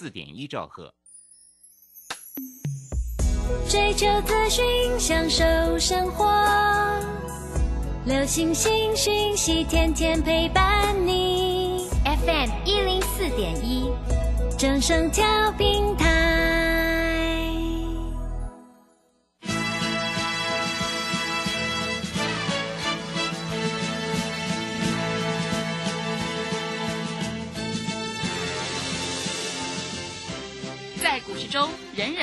四点一兆赫。追求资讯，享受生活，流星星讯息，天天陪伴你。FM 一零四点一，正声调频台。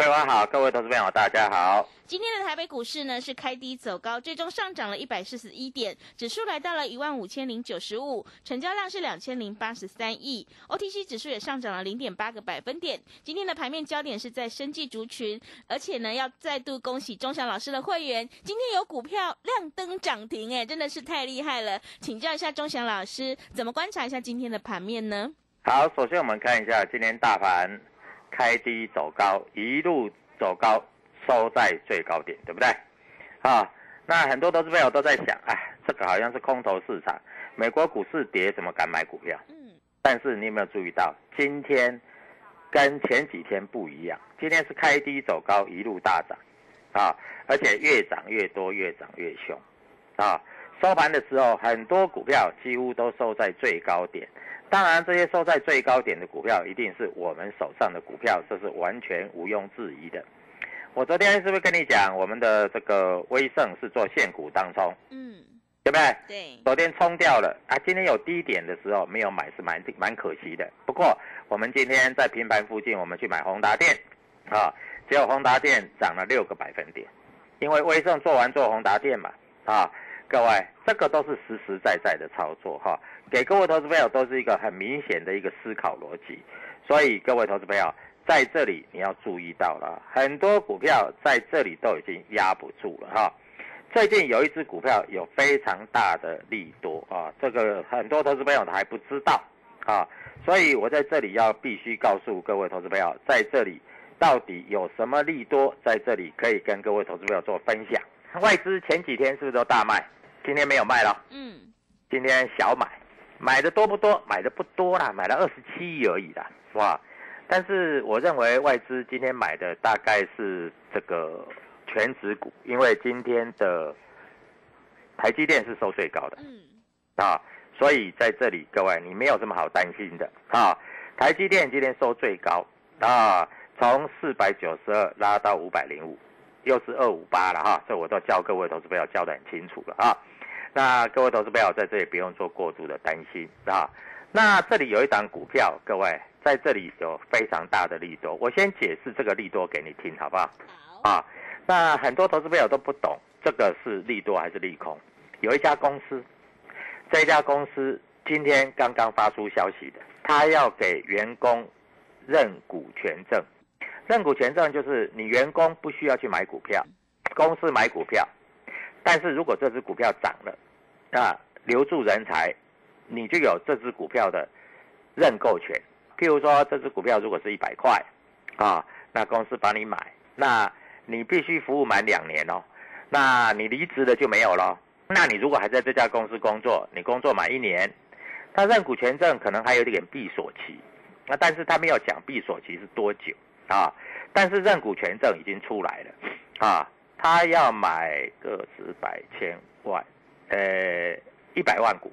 桂花好，各位投资朋友大家好。今天的台北股市呢是开低走高，最终上涨了一百四十一点，指数来到了一万五千零九十五，成交量是两千零八十三亿，OTC 指数也上涨了零点八个百分点。今天的盘面焦点是在生技族群，而且呢要再度恭喜钟祥老师的会员，今天有股票亮灯涨停，哎，真的是太厉害了。请教一下钟祥老师，怎么观察一下今天的盘面呢？好，首先我们看一下今天大盘开低走高，一路走高，收在最高点，对不对？啊，那很多投资朋友都在想，哎，这个好像是空头市场，美国股市跌，怎么敢买股票？嗯，但是你有没有注意到，今天跟前几天不一样？今天是开低走高，一路大涨，啊，而且越涨越多，越涨越凶，啊，收盘的时候，很多股票几乎都收在最高点。当然，这些收在最高点的股票，一定是我们手上的股票，这是完全毋庸置疑的。我昨天是不是跟你讲，我们的这个威盛是做现股当冲，嗯，对不对？对，昨天冲掉了啊，今天有低点的时候没有买是蛮蛮可惜的。不过我们今天在平盘附近，我们去买宏达电，啊，结果宏达电涨了六个百分点，因为威盛做完做宏达电嘛，啊，各位这个都是实实在在的操作哈，给各位投资朋友都是一个很明显的一个思考逻辑，所以各位投资朋友在这里你要注意到了，很多股票在这里都已经压不住了哈。最近有一只股票有非常大的利多啊，这个很多投资朋友还不知道啊，所以我在这里要必须告诉各位投资朋友，在这里到底有什么利多，在这里可以跟各位投资朋友做分享。外资前几天是不是都大卖？今天没有卖了，嗯，今天小买，买的多不多？买的不多啦，买了二十七亿而已啦，哇！但是我认为外资今天买的大概是这个全指股，因为今天的台积电是收最高的嗯，啊，所以在这里各位你没有什么好担心的啊。台积电今天收最高啊，从四百九十二拉到五百零五，又是二五八了哈，这我都教各位投资朋友教得很清楚了啊。那各位投资朋友在这里不用做过度的担心啊。那这里有一档股票，各位在这里有非常大的利多，我先解释这个利多给你听，好不好？好，啊，那很多投资朋友都不懂这个是利多还是利空。有一家公司，这家公司今天刚刚发出消息的，他要给员工认股权证。认股权证就是你员工不需要去买股票，公司买股票，但是如果这只股票涨了，那留住人才，你就有这只股票的认购权。譬如说，这只股票如果是一百块，啊，那公司帮你买，那你必须服务满两年哦。那你离职了就没有了。那你如果还在这家公司工作，你工作满一年，他认股权证可能还有点闭锁期，那但是他没有讲闭锁期是多久啊？但是认股权证已经出来了，啊，他要买个十百千万，呃，一百万股，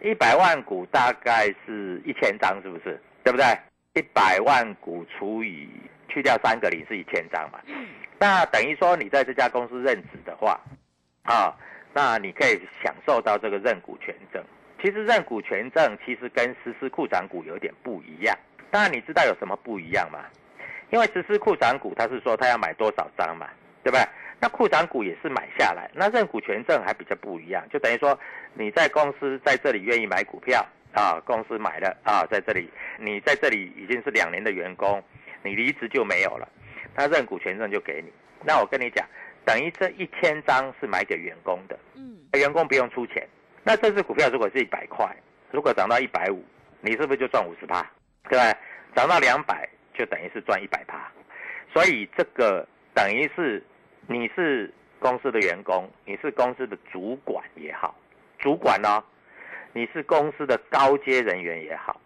一百万股大概是一千张，是不是？对不对？一百万股除以去掉三个零是一千张嘛？那等于说你在这家公司任职的话，啊，那你可以享受到这个认股权证。其实认股权证其实跟实施库涨股有点不一样。当然你知道有什么不一样吗？因为实施库涨股，他是说他要买多少张嘛，对不对？那库藏股也是买下来，那认股权证还比较不一样，就等于说你在公司在这里愿意买股票啊，公司买了啊，在这里你在这里已经是两年的员工，你离职就没有了，他认股权证就给你。那我跟你讲，等于这一千张是买给员工的，嗯，员工不用出钱。那这只股票如果是一百块，如果涨到一百五，你是不是就赚五十趴？对吧？涨到两百就等于是赚一百趴，所以这个等于是你是公司的员工，你是公司的主管也好，主管呢，你是公司的高阶人员也好，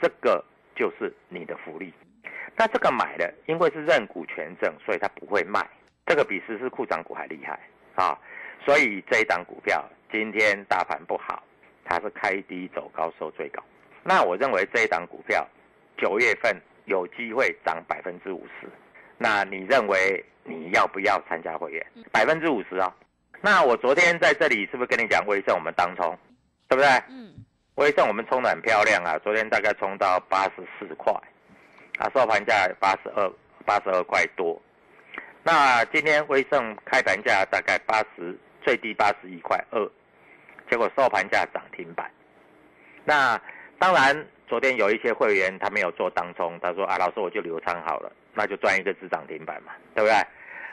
这个就是你的福利。那这个买的，因为是认股权证，所以它不会卖，这个比实施库涨股还厉害啊！所以这一档股票。今天大盘不好，它是开低走高收最高。那我认为这一档股票九月份有机会涨百分之五十。那你认为你要不要参加会员？百分之五十啊？那我昨天在这里是不是跟你讲威盛我们当冲，对不对？嗯。威盛我们冲的很漂亮啊，昨天大概冲到八十四块，啊收盘价八十二八十二块多。那今天威盛开盘价大概八十，最低八十一块二。结果收盘价涨停板，那当然，昨天有一些会员他没有做当冲，他说啊，老师我就留仓好了，那就赚一个只涨停板嘛，对不对？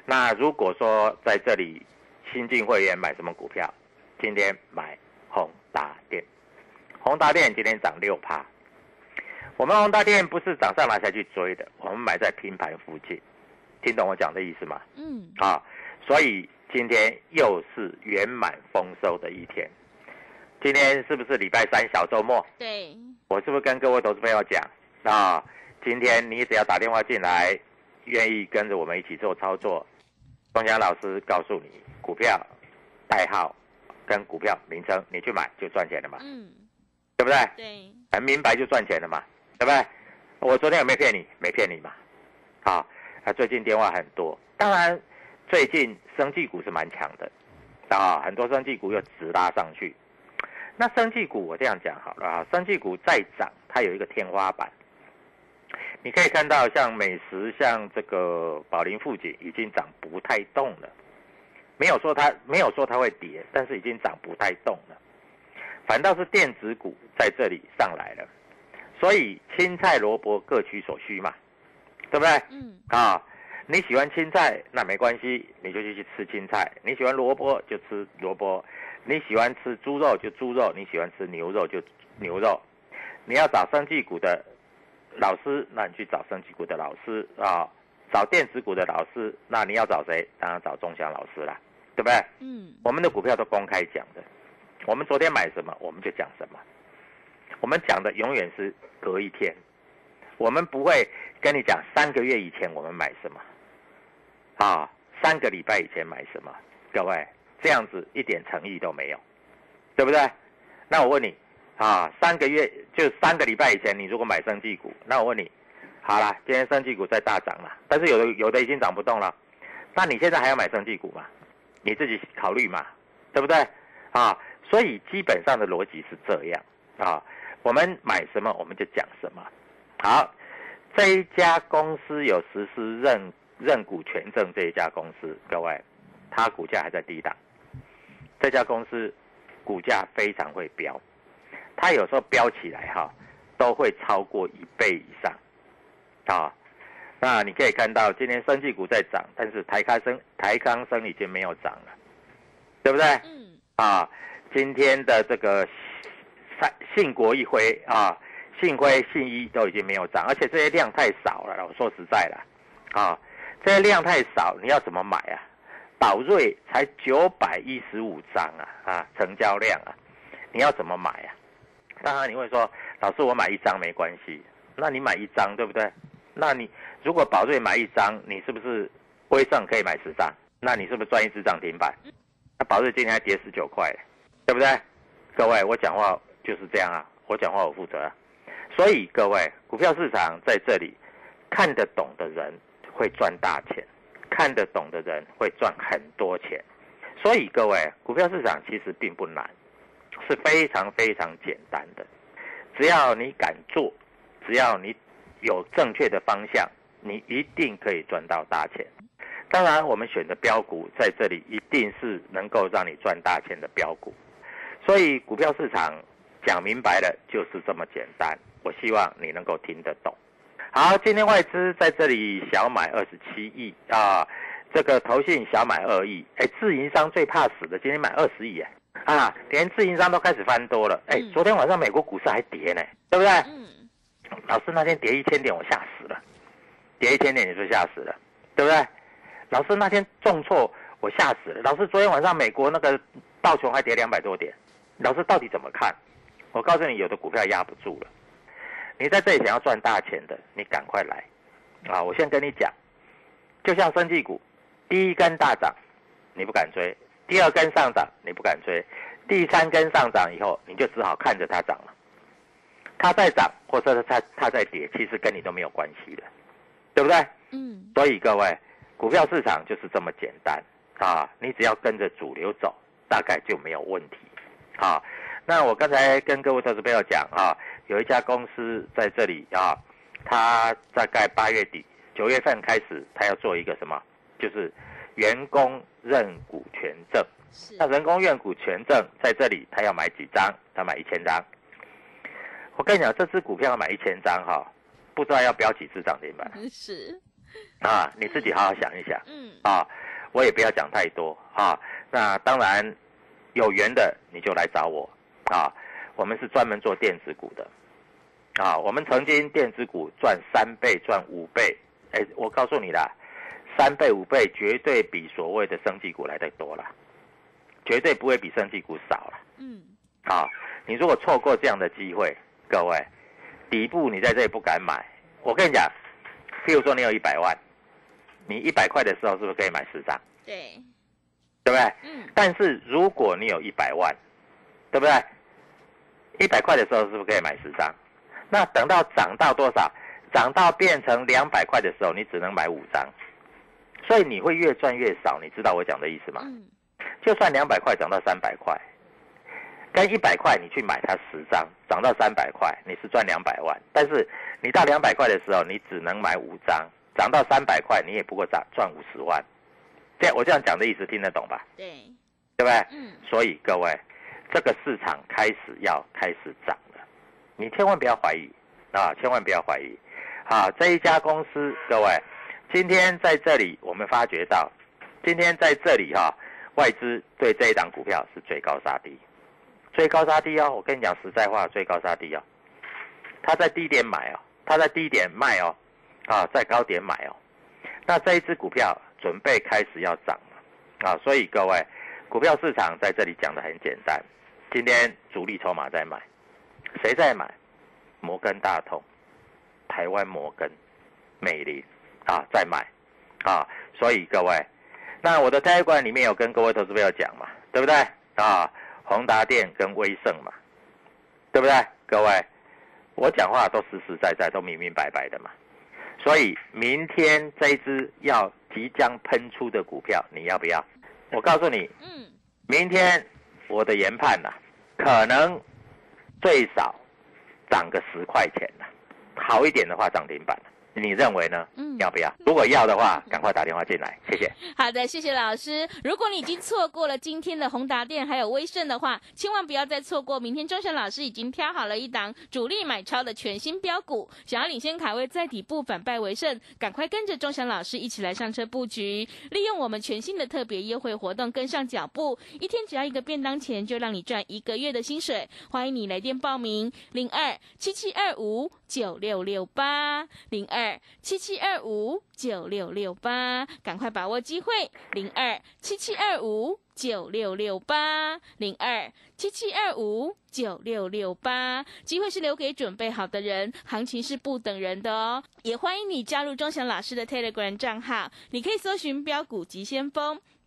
那如果说在这里新进会员买什么股票，今天买宏达电，宏达电今天涨六趴，我们宏达电不是涨上来才去追的，我们买在平盘附近，听懂我讲的意思吗？嗯，啊，所以今天又是圆满丰收的一天。今天是不是礼拜三小周末？对，我是不是跟各位投资朋友讲啊？今天你只要打电话进来，愿意跟着我们一起做操作，钟祥老师告诉你股票代号跟股票名称，你去买就赚钱了嘛？嗯，对不对？对，很明白就赚钱了嘛？对不对？我昨天有没有骗你？没骗你嘛？好，啊，最近电话很多，当然最近生技股是蛮强的啊，很多生技股又直拉上去。那生技股我这样讲好了啊，生技股再涨，它有一个天花板。你可以看到，像美食、像这个宝林富锦已经涨不太动了，没有说它没有说它会跌，但是已经涨不太动了。反倒是电子股在这里上来了，所以青菜萝卜各取所需嘛，对不对？嗯。啊，你喜欢青菜那没关系，你就去去吃青菜；你喜欢萝卜就吃萝卜。你喜欢吃猪肉就猪肉，你喜欢吃牛肉就牛肉。你要找生技股的老师，那你去找生技股的老师啊。找电子股的老师，那你要找谁？当然找钟祥老师啦，对不对？嗯。我们的股票都公开讲的，我们昨天买什么，我们就讲什么。我们讲的永远是隔一天，我们不会跟你讲三个月以前我们买什么，啊，三个礼拜以前买什么，各位。这样子一点诚意都没有，对不对？那我问你，啊，三个月就三个礼拜以前，你如果买生技股，那我问你，好了，今天生技股在大涨了，但是有的有的已经涨不动了，那你现在还要买生技股吗？你自己考虑嘛，对不对？啊，所以基本上的逻辑是这样啊，我们买什么我们就讲什么。好，这一家公司有实施认认股权证，这一家公司，各位，它股价还在低档。这家公司股价非常会飙，它有时候飙起来哈，都会超过一倍以上，啊，那你可以看到今天生技股在涨，但是台康生台康生已经没有涨了，对不对？嗯。啊，今天的这个信信国一辉啊，信辉信一都已经没有涨，而且这些量太少了。我说实在了，啊，这些量太少，你要怎么买啊？宝瑞才九百一十五张啊啊，成交量啊，你要怎么买啊？当然你会说，老师我买一张没关系，那你买一张对不对？那你如果宝瑞买一张，你是不是威胜可以买十张？那你是不是赚一只涨停板？那宝瑞今天还跌十九块，对不对？各位，我讲话就是这样啊，我讲话我负责。所以各位，股票市场在这里，看得懂的人会赚大钱，看得懂的人会赚很多钱。所以各位，股票市场其实并不难，是非常非常简单的。只要你敢做，只要你有正确的方向，你一定可以赚到大钱。当然，我们选的标股在这里一定是能够让你赚大钱的标股。所以，股票市场讲明白了就是这么简单。我希望你能够听得懂。好，今天外资在这里小买二十七亿啊，这个投信小买二亿。哎，自营商最怕死的，今天买二十亿哎。啊，连自营商都开始翻多了。哎，昨天晚上美国股市还跌呢，对不对？嗯。老师那天跌一千点，我吓死了。跌一千点，你说吓死了，对不对？老师那天重挫，我吓死了。老师昨天晚上美国那个道琼还跌两百多点，老师到底怎么看？我告诉你，有的股票压不住了。你在这里想要赚大钱的，你赶快来啊！我先跟你讲，就像生技股，第一根大涨，你不敢追。第二根上涨你不敢追，第三根上涨以后你就只好看着它涨了。它在涨或者是它它在跌，其实跟你都没有关系的，对不对？嗯。所以各位，股票市场就是这么简单啊！你只要跟着主流走，大概就没有问题啊。那我刚才跟各位投资朋友讲啊，有一家公司在这里啊，它大概八月底九月份开始，它要做一个什么？就是员工。认股权证，那人工认股权证在这里，他要买几张？他买一千张。我跟你讲，这只股票要买一千张哈，不知道要标几次涨停板。是啊，你自己好好想一想。嗯啊，我也不要讲太多啊。那当然有缘的你就来找我啊。我们是专门做电子股的啊。我们曾经电子股赚三倍、赚五倍。哎，我告诉你啦。三倍五倍绝对比所谓的生技股来的多了，绝对不会比生技股少了。嗯，好，你如果错过这样的机会，各位，底部你在这里不敢买，我跟你讲，譬如说你有一百万，你一百块的时候是不是可以买十张？对，对不对？嗯。但是如果你有一百万，对不对？一百块的时候是不是可以买十张？那等到涨到多少？涨到变成两百块的时候，你只能买五张。所以你会越赚越少，你知道我讲的意思吗？嗯，就算两百块涨到三百块，跟一百块你去买它十张，涨到三百块，你是赚两百万。但是你到两百块的时候，你只能买五张，涨到三百块，你也不过涨赚五十万。这我这样讲的意思听得懂吧？对，对不对？嗯。所以各位，这个市场开始要开始涨了，你千万不要怀疑啊，千万不要怀疑。好，这一家公司，各位。今天在这里，我们发觉到，今天在这里哈，外资对这一档股票是追高杀低，追高杀低哦。我跟你讲实在话，追高杀低哦。他在低点买哦，他在低点卖哦，啊，在高点买哦。那这一只股票准备开始要涨了啊，所以各位，股票市场在这里讲的很简单。今天主力筹码在买，谁在买？摩根大通、台湾摩根、美林。啊，在买，啊，所以各位，那我的台馆里面有跟各位投资朋友讲嘛，对不对？啊，宏达电跟威盛嘛，对不对？各位，我讲话都实实在在，都明明白白的嘛。所以明天这支要即将喷出的股票，你要不要？我告诉你，嗯，明天我的研判呐，可能最少涨个十块钱呐，好一点的话涨停板。你认为呢？嗯，要不要？如果要的话，赶快打电话进来，谢谢。好的，谢谢老师。如果你已经错过了今天的宏达电还有威盛的话，千万不要再错过。明天钟祥老师已经挑好了一档主力买超的全新标股，想要领先卡位在底部反败为胜，赶快跟着钟祥老师一起来上车布局，利用我们全新的特别优惠活动跟上脚步，一天只要一个便当钱，就让你赚一个月的薪水。欢迎你来电报名：零二七七二五九六六八零二。七七二五九六六八，赶快把握机会，零二七七二五九六六八，零二七七二五九六六八，机会是留给准备好的人，行情是不等人的哦。也欢迎你加入钟祥老师的 Telegram 账号，你可以搜寻标股急先锋。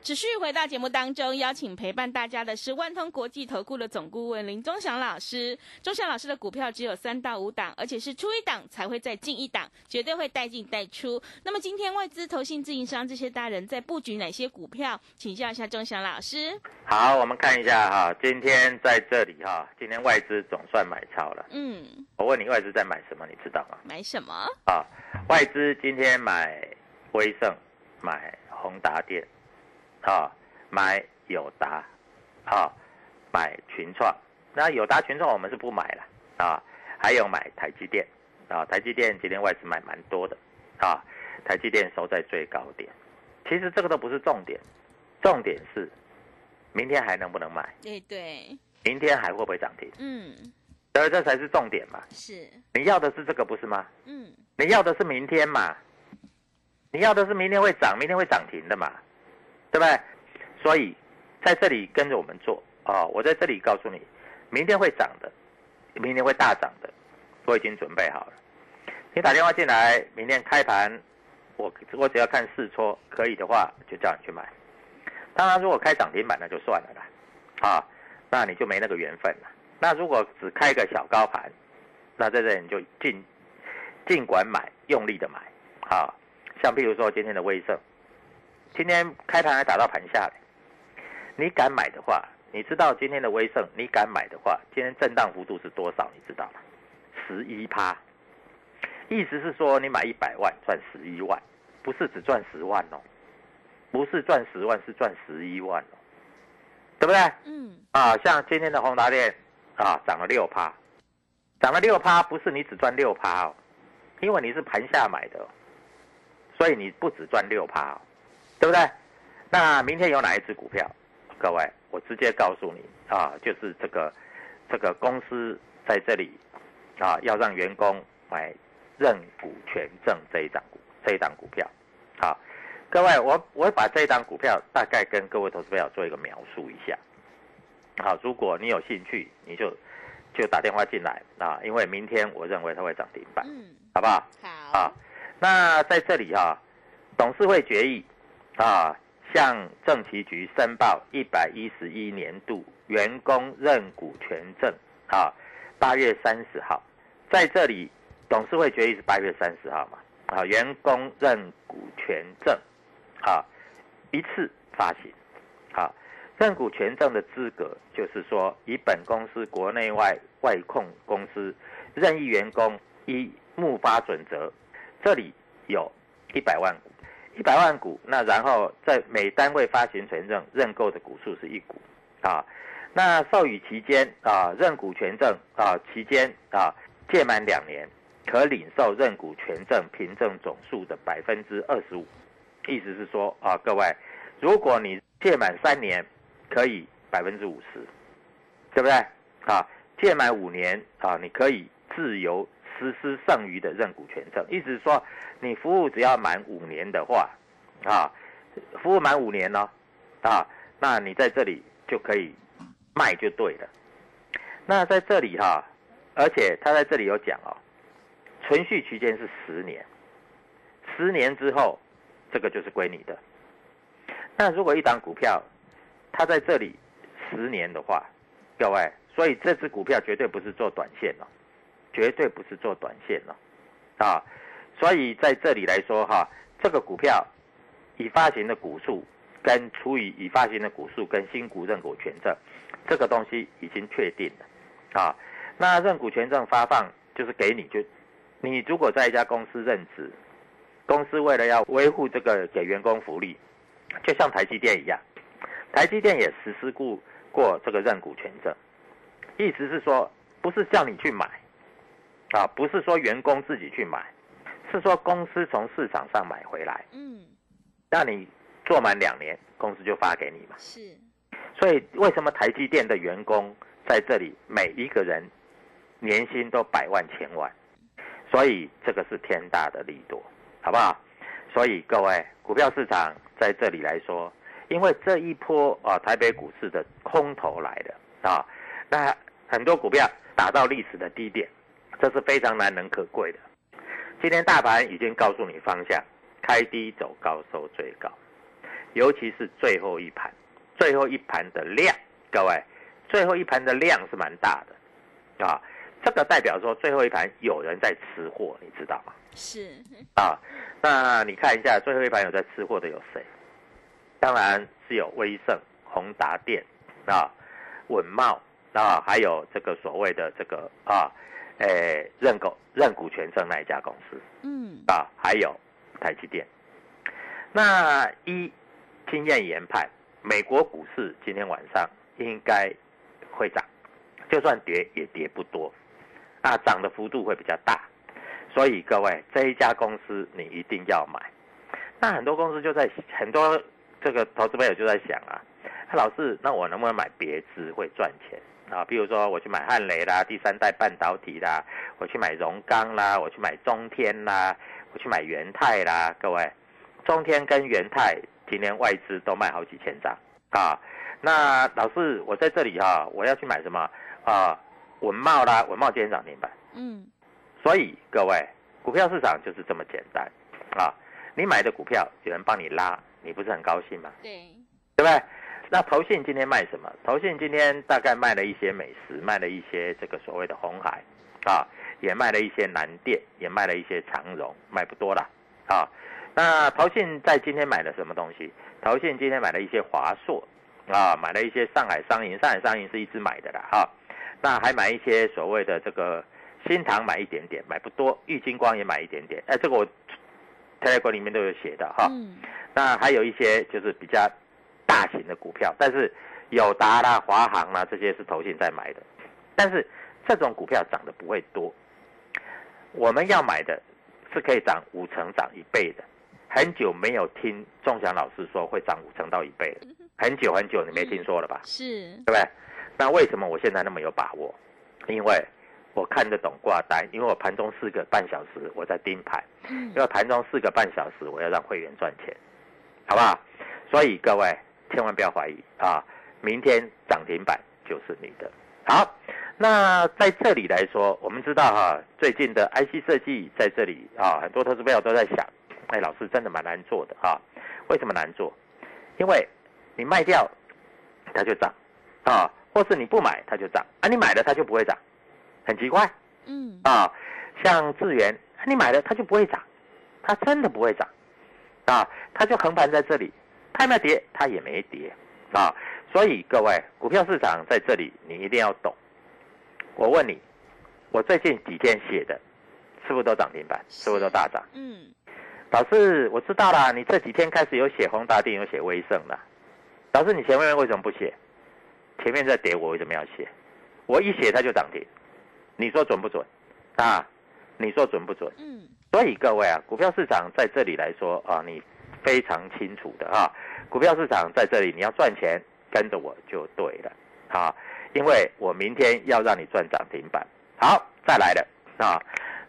持续回到节目当中，邀请陪伴大家的是万通国际投顾的总顾问林忠祥老师。忠祥老师的股票只有三到五档，而且是出一档才会再进一档，绝对会带进带出。那么今天外资、投信、自营商这些大人在布局哪些股票？请教一下忠祥老师。好，我们看一下哈，今天在这里哈，今天外资总算买超了。嗯，我问你，外资在买什么？你知道吗？买什么？啊，外资今天买威盛，买宏达电。啊，买友达，啊，买群创。那友达、群创我们是不买了啊。还有买台积电，啊，台积电今天外资买蛮多的，啊，台积电收在最高点。其实这个都不是重点，重点是明天还能不能买？对对。明天还会不会涨停？嗯。所这才是重点嘛。是。你要的是这个不是吗？嗯。你要的是明天嘛？你要的是明天会涨，明天会涨停的嘛？对不对？所以在这里跟着我们做啊！我在这里告诉你，明天会涨的，明天会大涨的，我已经准备好了。你打电话进来，明天开盘，我我只要看试撮，可以的话就叫你去买。当然，如果开涨停板那就算了啦，啊，那你就没那个缘分了。那如果只开个小高盘，那在这里你就尽尽管买，用力的买啊！像譬如说今天的威盛。今天开盘还打到盘下来，你敢买的话，你知道今天的威盛，你敢买的话，今天震荡幅度是多少？你知道吗？十一趴，意思是说你买一百万赚十一万，不是只赚十万哦，不是赚十万，是赚十一万哦，对不对？嗯。啊，像今天的宏达电啊，涨了六趴，涨了六趴，不是你只赚六趴哦，因为你是盘下买的，所以你不只赚六趴哦。对不对？那明天有哪一只股票？各位，我直接告诉你啊，就是这个这个公司在这里啊，要让员工买认股权证这一档股这一档股票。好，各位，我我把这一档股票大概跟各位投资朋友做一个描述一下。好，如果你有兴趣，你就就打电话进来啊，因为明天我认为它会涨停板，嗯，好不好？好。啊，那在这里哈，董事会决议。啊，向政企局申报一百一十一年度员工认股权证啊，八月三十号，在这里董事会决议是八月三十号嘛？啊，员工认股权证啊，一次发行，啊，认股权证的资格就是说，以本公司国内外外控公司任意员工依募发准则，这里有一百万股。一百万股，那然后在每单位发行权证认购的股数是一股，啊，那授予期间啊，认股权证啊期间啊届满两年，可领受认股权证凭证总数的百分之二十五，意思是说啊，各位，如果你届满三年，可以百分之五十，对不对？啊，届满五年啊，你可以自由。实施剩余的认股权证，意思是说，你服务只要满五年的话，啊，服务满五年呢，啊，那你在这里就可以卖就对了。那在这里哈，而且他在这里有讲哦，存续期间是十年，十年之后，这个就是归你的。那如果一档股票，它在这里十年的话，各位，所以这只股票绝对不是做短线了。绝对不是做短线了，啊，所以在这里来说哈，这个股票已发行的股数跟除以已发行的股数跟新股认股权证，这个东西已经确定了啊。那认股权证发放就是给你就，你如果在一家公司任职，公司为了要维护这个给员工福利，就像台积电一样，台积电也实施过过这个认股权证，意思是说不是叫你去买，啊，不是说员工自己去买，是说公司从市场上买回来，嗯，那你做满两年，公司就发给你嘛。是，所以为什么台积电的员工在这里每一个人年薪都百万千万？所以这个是天大的利多，好不好？所以各位股票市场在这里来说，因为这一波啊台北股市的空头来的啊，那很多股票打到历史的低点，这是非常难能可贵的。今天大盘已经告诉你方向，开低走高收最高，尤其是最后一盘，最后一盘的量，各位，最后一盘的量是蛮大的，啊，这个代表说最后一盘有人在吃货，你知道吗？是，啊，那你看一下最后一盘有在吃货的有谁？当然是有威盛、宏达电啊、稳茂啊，还有这个所谓的这个啊，诶认购认股权证那一家公司嗯，啊，还有台积电。那一经验研判，美国股市今天晚上应该会涨，就算跌也跌不多，啊，涨的幅度会比较大。所以各位，这一家公司你一定要买。那很多公司就在很多这个投资朋友就在想啊，啊老师，那我能不能买别支会赚钱啊？比如说我去买汉雷啦，第三代半导体啦，我去买荣钢啦，我去买中天啦，我去买元泰啦。各位，中天跟元泰今天外资都卖好几千张啊。那老师，我在这里哈、我要去买什么啊？文茂啦，文茂今天涨停板。嗯，所以各位，股票市场就是这么简单啊！你买的股票有人帮你拉，你不是很高兴吗？对，对不对？那投信今天卖什么？投信今天大概卖了一些美食，卖了一些这个所谓的红海，啊，也卖了一些南电，也卖了一些长荣，卖不多了，啊。那投信在今天买了什么东西？投信今天买了一些华硕，啊，买了一些上海商银，上海商银是一直买的啦，哈、那还买一些所谓的这个新塘买一点点，买不多，玉金光也买一点点，哎，这个我 Telegram 里面都有写的哈。嗯，那还有一些就是比较大型的股票，但是友达啦、华航啦这些是投信在买的，但是这种股票涨得不会多。我们要买的是可以涨五成、涨一倍的。很久没有听仲祥老师说会涨五成到一倍了，很久很久你没听说了吧？是，对不对？那为什么我现在那么有把握？因为我看得懂挂单，因为我盘中四个半小时我在盯盘，嗯因为盘中四个半小时我要让会员赚钱，好不好？所以各位千万不要怀疑啊，明天涨停板就是你的。好，那在这里来说，我们知道哈、最近的 IC 设计在这里啊，很多投资朋友都在想，哎，老师真的蛮难做的啊，为什么难做？因为你卖掉它就涨啊，或是你不买它就涨啊，你买了它就不会涨，很奇怪。嗯，啊，像智源，你买了它就不会涨，它真的不会涨，啊，它就横盘在这里，它没跌，它也没跌，啊，所以各位，股票市场在这里你一定要懂。我问你，我最近几天写的，是不是都涨停板？是不是都大涨？嗯，老师，我知道啦，你这几天开始有写宏达电，有写威盛啦。老师，你前面为什么不写？前面在跌，我为什么要写？我一写它就涨停，你说准不准？啊，你说准不准？嗯，所以各位啊，股票市场在这里来说啊，你非常清楚的啊，股票市场在这里你要赚钱，跟着我就对了啊，因为我明天要让你赚涨停板。好，再来了啊，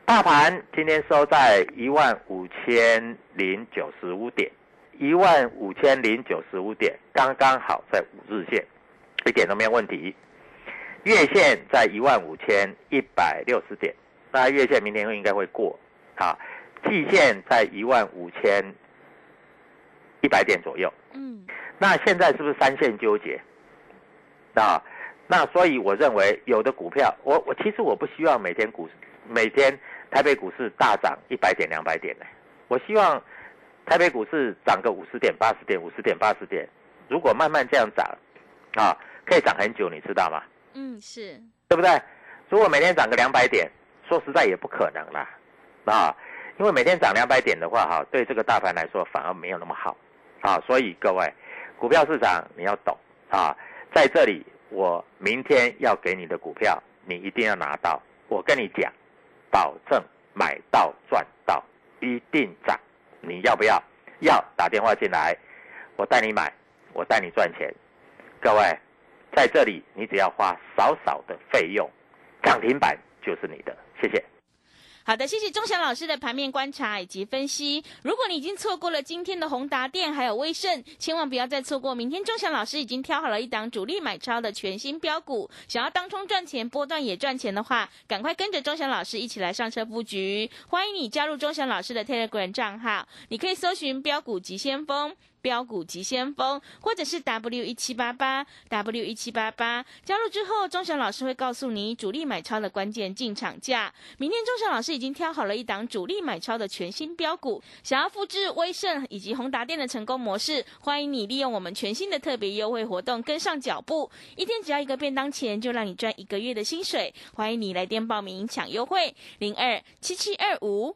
大盘今天收在一万五千零九十五点，一万五千零九十五点，刚刚好在五日线，一点都没有问题。月线在一万五千一百六十点，那月线明天应该会过。好，季线在一万五千一百点左右。嗯，那现在是不是三线纠结？啊，那所以我认为有的股票，我我其实我不希望每天股每天台北股市大涨一百点、两百点呢。我希望台北股市涨个五十点、八十点、五十点、八十点。如果慢慢这样涨，啊，可以涨很久，你知道吗？嗯，是，对不对？如果每天涨个两百点，说实在也不可能啦，啊，因为每天涨两百点的话，哈，对这个大盘来说反而没有那么好，啊，所以各位，股票市场你要懂啊，在这里我明天要给你的股票，你一定要拿到，我跟你讲，保证买到赚到，一定涨，你要不要？要打电话进来，我带你买，我带你赚钱，各位，在这里你只要花少少的费用，涨停板就是你的，谢谢。好的，谢谢钟祥老师的盘面观察以及分析。如果你已经错过了今天的宏达电还有威盛，千万不要再错过。明天钟祥老师已经挑好了一档主力买超的全新标股，想要当冲赚钱、波段也赚钱的话，赶快跟着钟祥老师一起来上车布局。欢迎你加入钟祥老师的 Telegram 账号，你可以搜寻标股急先锋。标股急先锋，或者是 W 一七八八 W 一七八八，加入之后，钟祥老师会告诉你主力买超的关键进场价。明天钟祥老师已经挑好了一档主力买超的全新标股，想要复制威盛以及宏达电的成功模式，欢迎你利用我们全新的特别优惠活动跟上脚步，一天只要一个便当钱，就让你赚一个月的薪水。欢迎你来电报名抢优惠，零二七七二五。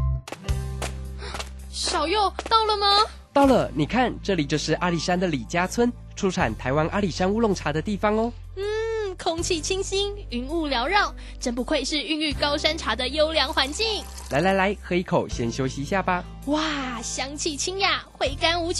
小右到了吗？到了，你看，这里就是阿里山的李家村，出产台湾阿里山乌龙茶的地方哦。嗯，空气清新，云雾缭绕，真不愧是孕育高山茶的优良环境。来来来，喝一口，先休息一下吧。哇，香气清雅，回甘无穷。